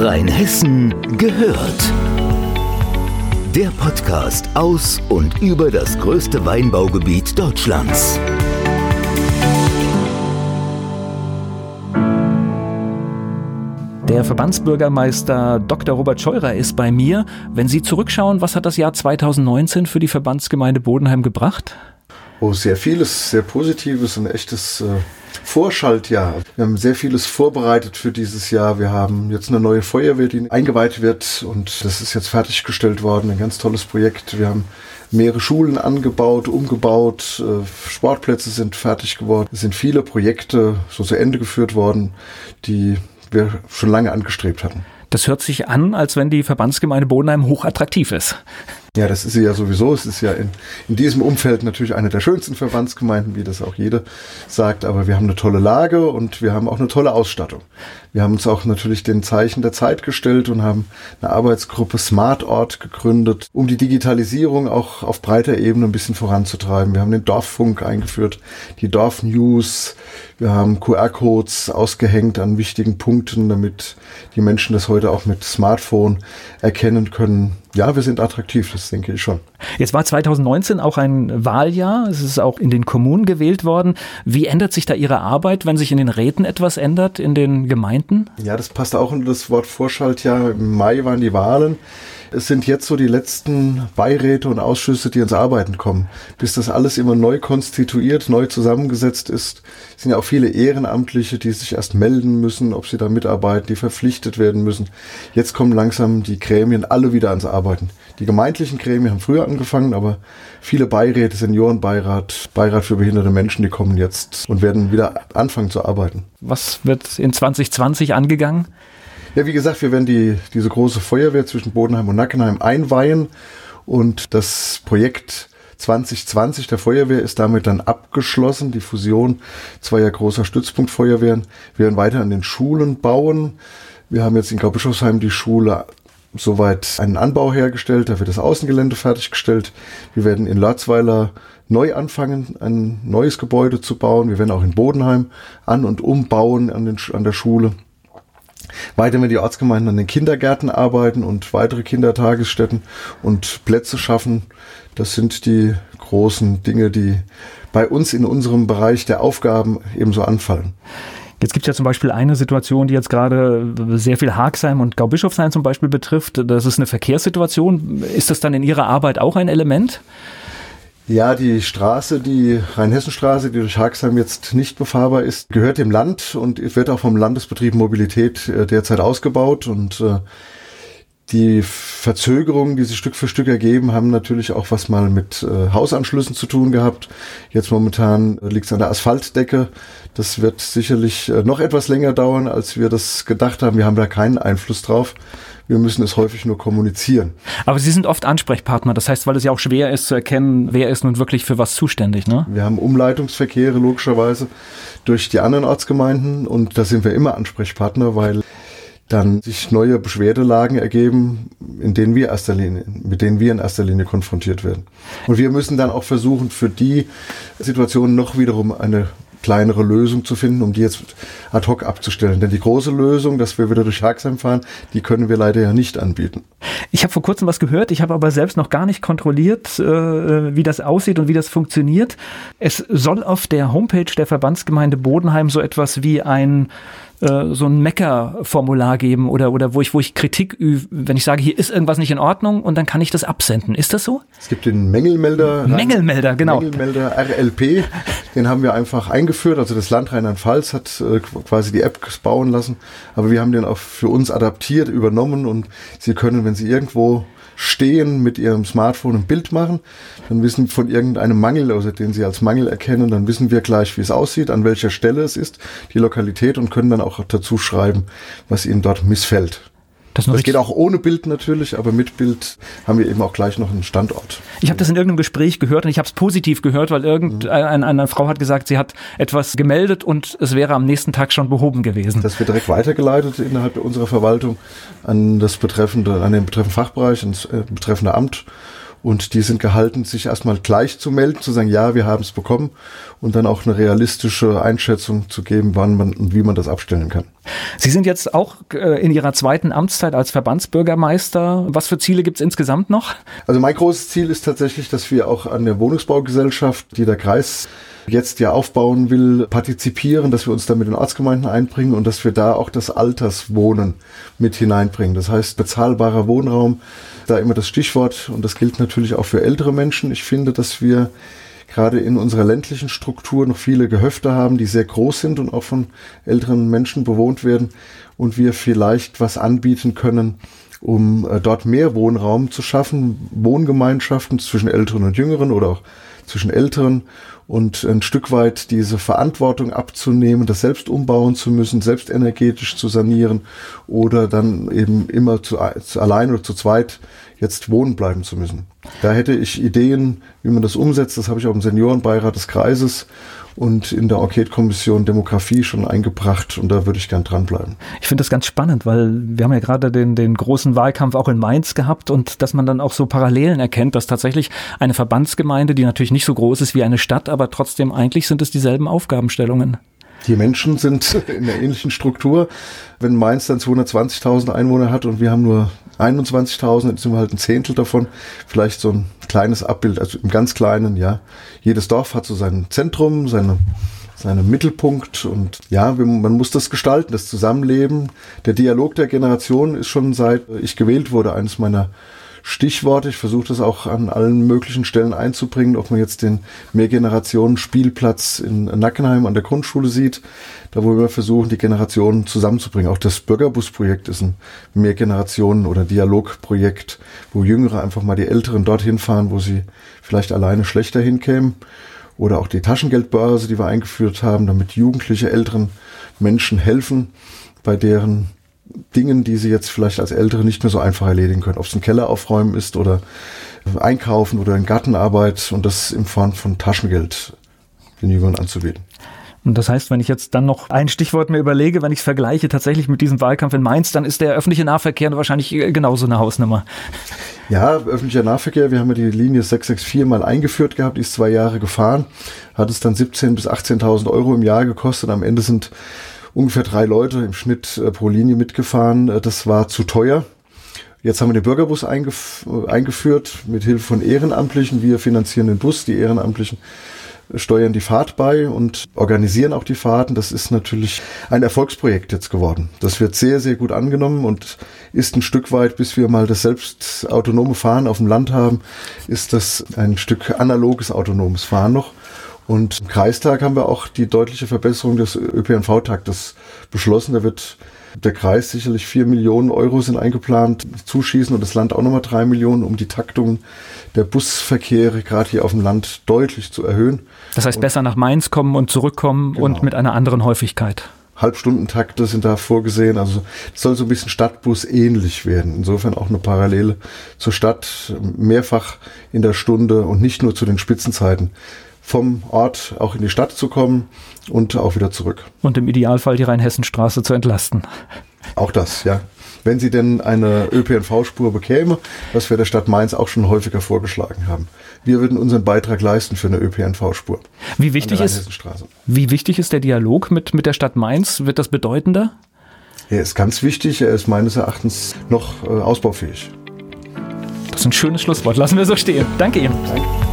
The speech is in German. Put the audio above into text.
Rheinhessen gehört. Der Podcast aus und über das größte Weinbaugebiet Deutschlands. Der Verbandsbürgermeister Dr. Robert Scheurer ist bei mir. Wenn Sie zurückschauen, was hat das Jahr 2019 für die Verbandsgemeinde Bodenheim gebracht? Oh, sehr vieles, sehr Positives, ein echtes äh, Vorschaltjahr. Wir haben sehr vieles vorbereitet für dieses Jahr. Wir haben jetzt eine neue Feuerwehr, die eingeweiht wird und das ist jetzt fertiggestellt worden. Ein ganz tolles Projekt. Wir haben mehrere Schulen angebaut, umgebaut, äh, Sportplätze sind fertig geworden. Es sind viele Projekte so zu Ende geführt worden, die wir schon lange angestrebt hatten. Das hört sich an, als wenn die Verbandsgemeinde Bodenheim hochattraktiv ist. Ja, das ist sie ja sowieso. Es ist ja in, in diesem Umfeld natürlich eine der schönsten Verbandsgemeinden, wie das auch jeder sagt. Aber wir haben eine tolle Lage und wir haben auch eine tolle Ausstattung. Wir haben uns auch natürlich den Zeichen der Zeit gestellt und haben eine Arbeitsgruppe Smartort gegründet, um die Digitalisierung auch auf breiter Ebene ein bisschen voranzutreiben. Wir haben den Dorffunk eingeführt, die Dorfnews. Wir haben QR-Codes ausgehängt an wichtigen Punkten, damit die Menschen das heute auch mit Smartphone erkennen können ja, wir sind attraktiv, das denke ich schon. Jetzt war 2019 auch ein Wahljahr. Es ist auch in den Kommunen gewählt worden. Wie ändert sich da Ihre Arbeit, wenn sich in den Räten etwas ändert, in den Gemeinden? Ja, das passt auch unter das Wort Vorschaltjahr. Im Mai waren die Wahlen. Es sind jetzt so die letzten Beiräte und Ausschüsse, die ins Arbeiten kommen. Bis das alles immer neu konstituiert, neu zusammengesetzt ist, sind ja auch viele Ehrenamtliche, die sich erst melden müssen, ob sie da mitarbeiten, die verpflichtet werden müssen. Jetzt kommen langsam die Gremien alle wieder ans Arbeiten. Die gemeindlichen Gremien haben früher angefangen, aber viele Beiräte, Seniorenbeirat, Beirat für behinderte Menschen, die kommen jetzt und werden wieder anfangen zu arbeiten. Was wird in 2020 angegangen? Ja, wie gesagt, wir werden die, diese große Feuerwehr zwischen Bodenheim und Nackenheim einweihen und das Projekt 2020 der Feuerwehr ist damit dann abgeschlossen. Die Fusion zweier großer Stützpunktfeuerwehren. Wir werden weiter an den Schulen bauen. Wir haben jetzt in Graubischofsheim die Schule soweit einen Anbau hergestellt. Da wird das Außengelände fertiggestellt. Wir werden in Larzweiler neu anfangen, ein neues Gebäude zu bauen. Wir werden auch in Bodenheim an- und umbauen an, den, an der Schule. Weiter werden die Ortsgemeinden an den Kindergärten arbeiten und weitere Kindertagesstätten und Plätze schaffen. Das sind die großen Dinge, die bei uns in unserem Bereich der Aufgaben ebenso anfallen. Jetzt gibt es ja zum Beispiel eine Situation, die jetzt gerade sehr viel Haagsheim und Gaubischofsheim zum Beispiel betrifft. Das ist eine Verkehrssituation. Ist das dann in Ihrer Arbeit auch ein Element? Ja, die Straße, die Rheinhessenstraße, die durch Haxheim jetzt nicht befahrbar ist, gehört dem Land und wird auch vom Landesbetrieb Mobilität äh, derzeit ausgebaut und äh, die Verzögerungen, die sich Stück für Stück ergeben, haben natürlich auch was mal mit äh, Hausanschlüssen zu tun gehabt. Jetzt momentan liegt es an der Asphaltdecke. Das wird sicherlich äh, noch etwas länger dauern, als wir das gedacht haben. Wir haben da keinen Einfluss drauf. Wir müssen es häufig nur kommunizieren. Aber Sie sind oft Ansprechpartner. Das heißt, weil es ja auch schwer ist zu erkennen, wer ist nun wirklich für was zuständig. Ne? Wir haben Umleitungsverkehre logischerweise durch die anderen Ortsgemeinden und da sind wir immer Ansprechpartner, weil dann sich neue Beschwerdelagen ergeben, in denen wir erster Linie, mit denen wir in erster Linie konfrontiert werden. Und wir müssen dann auch versuchen, für die Situation noch wiederum eine kleinere Lösung zu finden, um die jetzt ad hoc abzustellen. Denn die große Lösung, dass wir wieder durch Haxheim fahren, die können wir leider ja nicht anbieten. Ich habe vor kurzem was gehört, ich habe aber selbst noch gar nicht kontrolliert, äh, wie das aussieht und wie das funktioniert. Es soll auf der Homepage der Verbandsgemeinde Bodenheim so etwas wie ein äh, so ein Mecker-Formular geben oder, oder wo ich, wo ich Kritik übe, wenn ich sage, hier ist irgendwas nicht in Ordnung und dann kann ich das absenden. Ist das so? Es gibt den Mängelmelder. Mängelmelder, genau. Mängelmelder RLP. Den haben wir einfach eingeführt. Also das Land Rheinland-Pfalz hat äh, quasi die App bauen lassen. Aber wir haben den auch für uns adaptiert, übernommen und Sie können, wenn Sie irgendwo stehen, mit ihrem Smartphone ein Bild machen, dann wissen von irgendeinem Mangel, also den sie als Mangel erkennen, dann wissen wir gleich, wie es aussieht, an welcher Stelle es ist, die Lokalität und können dann auch dazu schreiben, was ihnen dort missfällt. Das, das geht auch ohne Bild natürlich, aber mit Bild haben wir eben auch gleich noch einen Standort. Ich habe das in irgendeinem Gespräch gehört und ich habe es positiv gehört, weil irgendeine eine Frau hat gesagt, sie hat etwas gemeldet und es wäre am nächsten Tag schon behoben gewesen. Das wird direkt weitergeleitet innerhalb unserer Verwaltung an das betreffende, an den betreffenden Fachbereich, ans äh, betreffende Amt. Und die sind gehalten, sich erstmal gleich zu melden, zu sagen, ja, wir haben es bekommen und dann auch eine realistische Einschätzung zu geben, wann man und wie man das abstellen kann. Sie sind jetzt auch äh, in Ihrer zweiten Amtszeit als Verbandsbürgermeister. Was für Ziele gibt es insgesamt noch? Also mein großes Ziel ist tatsächlich, dass wir auch an der Wohnungsbaugesellschaft, die der Kreis jetzt ja aufbauen will, partizipieren, dass wir uns da mit den Ortsgemeinden einbringen und dass wir da auch das Alterswohnen mit hineinbringen. Das heißt, bezahlbarer Wohnraum, da immer das Stichwort und das gilt natürlich auch für ältere Menschen. Ich finde, dass wir gerade in unserer ländlichen Struktur noch viele Gehöfte haben, die sehr groß sind und auch von älteren Menschen bewohnt werden und wir vielleicht was anbieten können, um äh, dort mehr Wohnraum zu schaffen, Wohngemeinschaften zwischen Älteren und Jüngeren oder auch zwischen Älteren und ein Stück weit diese Verantwortung abzunehmen, das selbst umbauen zu müssen, selbst energetisch zu sanieren oder dann eben immer zu, zu allein oder zu zweit jetzt wohnen bleiben zu müssen. Da hätte ich Ideen, wie man das umsetzt. Das habe ich auch im Seniorenbeirat des Kreises und in der Enquete-Kommission Demografie schon eingebracht und da würde ich gern dranbleiben. Ich finde das ganz spannend, weil wir haben ja gerade den, den großen Wahlkampf auch in Mainz gehabt und dass man dann auch so Parallelen erkennt, dass tatsächlich eine Verbandsgemeinde, die natürlich nicht so groß ist wie eine Stadt, aber trotzdem eigentlich sind es dieselben Aufgabenstellungen. Die Menschen sind in der ähnlichen Struktur. Wenn Mainz dann 220.000 Einwohner hat und wir haben nur 21.000, dann sind wir halt ein Zehntel davon. Vielleicht so ein kleines Abbild, also im ganz kleinen, ja. Jedes Dorf hat so sein Zentrum, seine, seinen Mittelpunkt und ja, man muss das gestalten, das Zusammenleben. Der Dialog der Generation ist schon seit ich gewählt wurde eines meiner Stichworte. Ich versuche das auch an allen möglichen Stellen einzubringen, ob man jetzt den Mehrgenerationen-Spielplatz in Nackenheim an der Grundschule sieht, da wo wir versuchen, die Generationen zusammenzubringen. Auch das Bürgerbusprojekt ist ein Mehrgenerationen- oder Dialogprojekt, wo Jüngere einfach mal die Älteren dorthin fahren, wo sie vielleicht alleine schlechter hinkämen. Oder auch die Taschengeldbörse, die wir eingeführt haben, damit jugendliche älteren Menschen helfen bei deren Dingen, die sie jetzt vielleicht als Ältere nicht mehr so einfach erledigen können. Ob es ein Keller aufräumen ist oder einkaufen oder in Gartenarbeit und das in Form von Taschengeld den Jüngern anzubieten. Und das heißt, wenn ich jetzt dann noch ein Stichwort mir überlege, wenn ich es vergleiche tatsächlich mit diesem Wahlkampf in Mainz, dann ist der öffentliche Nahverkehr wahrscheinlich äh, genauso eine Hausnummer. Ja, öffentlicher Nahverkehr, wir haben ja die Linie 664 mal eingeführt gehabt, die ist zwei Jahre gefahren, hat es dann 17.000 bis 18.000 Euro im Jahr gekostet. Am Ende sind ungefähr drei Leute im Schnitt äh, pro Linie mitgefahren. Äh, das war zu teuer. Jetzt haben wir den Bürgerbus eingef äh, eingeführt mit Hilfe von Ehrenamtlichen. Wir finanzieren den Bus, die Ehrenamtlichen steuern die Fahrt bei und organisieren auch die Fahrten. Das ist natürlich ein Erfolgsprojekt jetzt geworden. Das wird sehr, sehr gut angenommen und ist ein Stück weit, bis wir mal das selbst autonome Fahren auf dem Land haben, ist das ein Stück analoges autonomes Fahren noch. Und im Kreistag haben wir auch die deutliche Verbesserung des ÖPNV-Taktes beschlossen. Da wird der Kreis sicherlich vier Millionen Euro sind eingeplant, zuschießen und das Land auch nochmal drei Millionen, um die Taktung der Busverkehre gerade hier auf dem Land deutlich zu erhöhen. Das heißt, und besser nach Mainz kommen und zurückkommen genau. und mit einer anderen Häufigkeit. Halbstundentakte sind da vorgesehen. Also es soll so ein bisschen Stadtbus ähnlich werden. Insofern auch eine Parallele zur Stadt, mehrfach in der Stunde und nicht nur zu den Spitzenzeiten vom Ort auch in die Stadt zu kommen und auch wieder zurück. Und im Idealfall die Rheinhessenstraße zu entlasten. Auch das, ja. Wenn sie denn eine ÖPNV-Spur bekäme, was wir der Stadt Mainz auch schon häufiger vorgeschlagen haben. Wir würden unseren Beitrag leisten für eine ÖPNV-Spur. Wie wichtig ist, wie wichtig ist der Dialog mit, mit der Stadt Mainz? Wird das bedeutender? Er ist ganz wichtig. Er ist meines Erachtens noch äh, ausbaufähig. Das ist ein schönes Schlusswort. Lassen wir so stehen. Danke Ihnen. Danke.